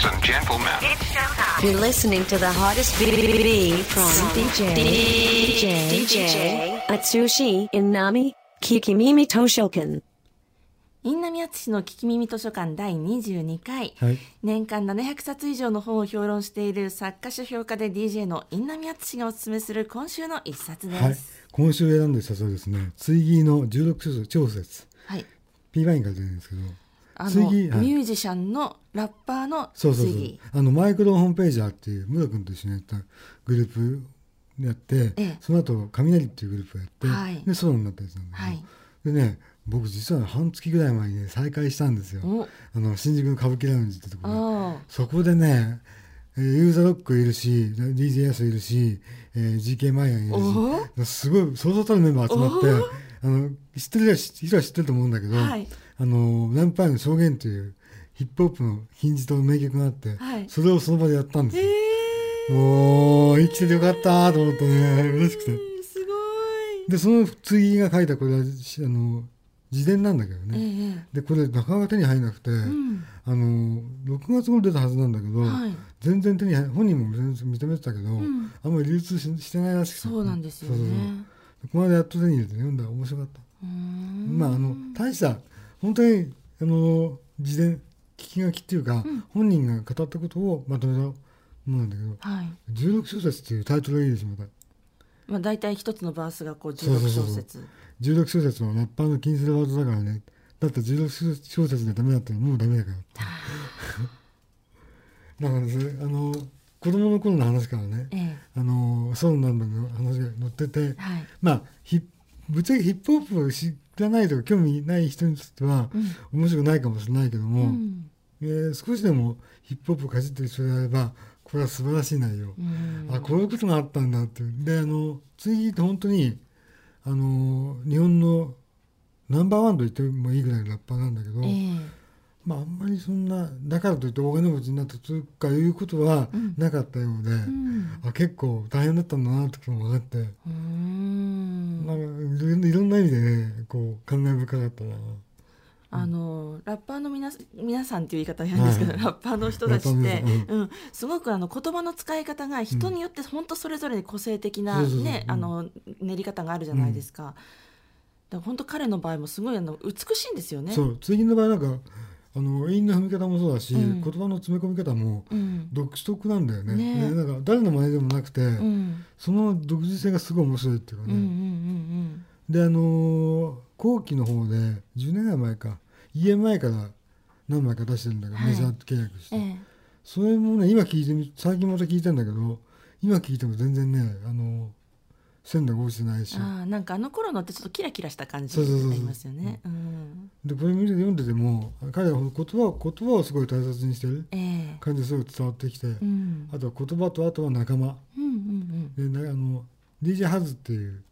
Ladies and gentlemen. You're listening to the hottest BBB from DJ DJ DJ Atsushi Inami Kikimimi Toshokan. インナミアツシの聞き耳図書館第22回、はい。年間700冊以上の本を評論している作家書評家で DJ のインナミアツシがおすすめする今週の一冊です。はい、今週選んでした？そうですね。追義の16小節はい。P バインから出てるんですけどあの、ミュージシャンのラッパーのそうそうそう。次。あのマイクロホームページャーっていうムロ君と一緒にやったグループやって、ええ。その後雷っていうグループをやって、はい。でソロになったやつなんだけど、はい。でね僕実は半月ぐらい前にね再会したんですよ。お。あの新宿の歌舞伎ラウンジってところそこでねえーユーザーロックいるし DJ ヤスいるし、えー GK マイアンいるしすごいそうそうたるメンバー集まってあの知ってる人は知ってると思うんだけど、はいあのナンパイの証言というヒップホップの金字塔の名曲があって、はい。それをその場でやったんですよ、もう生きててよかったと思ってね 嬉しくて。ーすごい。でその次が書いたこれはしあの自伝なんだけどえね、えでこれなかなか手に入らなくて、ん。あの6月頃出たはずなんだけど、はい。全然手に入本人も全然認めてたけど、ん。あんまり流通ししてないらしくて。そうなんですよね。この間やっと手に入れて読んだら面白かった。まああの大した本当にあの事前聞き書きっていうか、本人が語ったことをまとめたものなんだけどはい。「16小節」っていうタイトルがいいですまた。まあ大体一つのバースがこう16そうそうそう。小節。16小節はラッパーの禁止ワードだからね。だって16小節でダメだったらもうダメだから だからねそれあの子供の頃の話からね、ええ。あのソロなんだの話が載ってて、はい。まあヒぶっちゃけヒップホップを知らないとか興味ない人にとっては、面白くないかもしれないけども、うん。えー少しでもヒップホップをかじってる人であればこれは素晴らしい内容、うん。あこういうことがあったんだって。であの次って本当にあの日本のナンバーワンと言ってもいいぐらいのラッパーなんだけど、ええ。まああんまりそんなだからといって大金持ちになったとかいうことはなかったようで、うん。あ結構大変だったんだなってことも分かって、なんかいろんいろんな意味でねこう感慨深かったな。あのラッパーの皆さ皆さんっていう言い方なんですけど、はい。ラッパーの人たちって、うん、すごくあの言葉の使い方が人によって本当それぞれに個性的な、ねあの練り方があるじゃないですか。だから本当彼の場合もすごいあの美しいんですよね。そう。次の場合なんかあの韻の踏み方もそうだし、うん。言葉の詰め込み方もうん。独特なんだよね。ね。でなんか誰の真似でもなくて、うん。その独自性がすごい面白いっていうかうんうんうね。んであのー後期の方で10年ぐらい前か EMI から何枚か出してるんだけど、はい。メジャー契約して、うんえ。それもね今聞いてみ最近また聞いてんだけど今聞いても全然ねあの鮮度が落ちてないし。え、ああなんかあの頃のってちょっとキラキラした感じそうそうそうそう。ありますよね。うんでこれ見て読んでても彼は言葉を言葉をすごい大切にしてるええ。感じがすごい伝わってきて、うん。あとは言葉とあとは仲間。うんうんでなあの DJ ハズっていう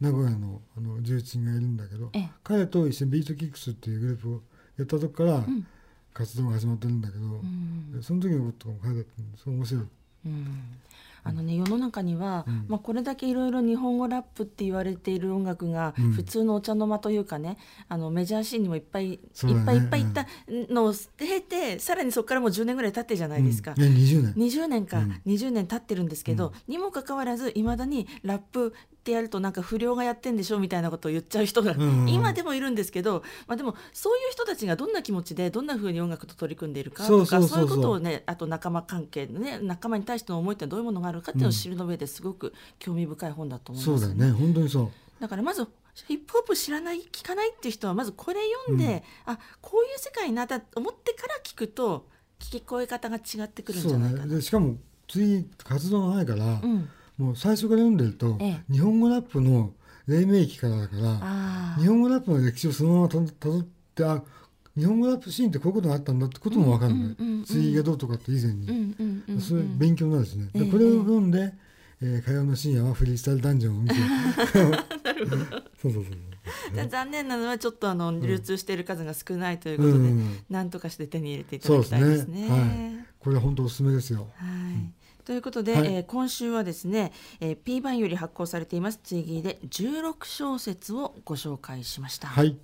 名古屋のあの重鎮がいるんだけどええ。彼と一緒にビートキックスっていうグループをやった時からん。活動が始まってるんだけど、うん。でその時のことも書いてあってすごい面白い。うん。あのね、世の中には、うん。まあ、これだけいろいろ日本語ラップって言われている音楽がうん。普通のお茶の間というかね、あのメジャーシーンにもいっぱい、いっぱいいっぱいいったのを経てさらにそこからもう10年ぐらい経ってるじゃないですか。うん。いや20年。20年か、うん。20年経ってるんですけど、にもかかわらずいまだにラップってやるとなんか不良がやってんでしょみたいなことを言っちゃう人が、うんうん今でもいるんですけど、まあ、でもそういう人たちがどんな気持ちでどんなふうに音楽と取り組んでいるかそうとかそういうことをねあと仲間関係のね仲間に対しての思いってどういうものがあるかっていうのを知るの上ですごく興味深い本だと思いますそうだよね。本当にそう。だからまずヒップホップ知らない聞かないっていう人はまずこれ読んで、あこういう世界になったと思ってから聞くと聞き声方が違ってくるんじゃないかな。ね。でしかも次活動がないから、うんもう最初から読んでると、ええ。日本語ラップの黎明期からだから日本語ラップの歴史をそのままたたどってあ日本語ラップシーンってこういうことがあったんだってことも分かるのねうんうんうんうん。次がどうとかって以前に、うんうんう勉強になるしね、ええ。でこれを読んで、えー火曜の深夜はフリースタイルダンジョンを見て そうそうそうじ残念なのはちょっとあの流通している数が少ないということで、うん。なんとかして手に入れていただそうですね。きたいですね。はい、これは本当おすすめですよ。はいということで、はい。えー今週はですね、えー、P 版より発行されています。追記で16小節をご紹介しました。はい